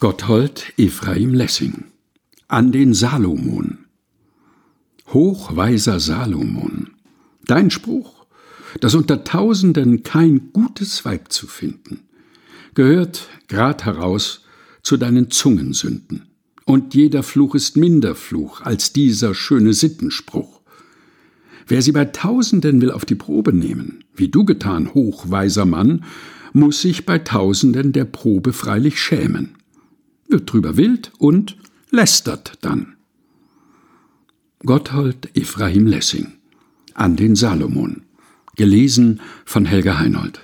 Gotthold Ephraim Lessing an den Salomon Hochweiser Salomon, dein Spruch, dass unter Tausenden kein gutes Weib zu finden, gehört grad heraus zu deinen Zungensünden. Und jeder Fluch ist minder Fluch als dieser schöne Sittenspruch. Wer sie bei Tausenden will auf die Probe nehmen, wie du getan, hochweiser Mann, muss sich bei Tausenden der Probe freilich schämen, wird drüber wild und lästert dann. Gotthold Ephraim Lessing an den Salomon gelesen von Helga Heinold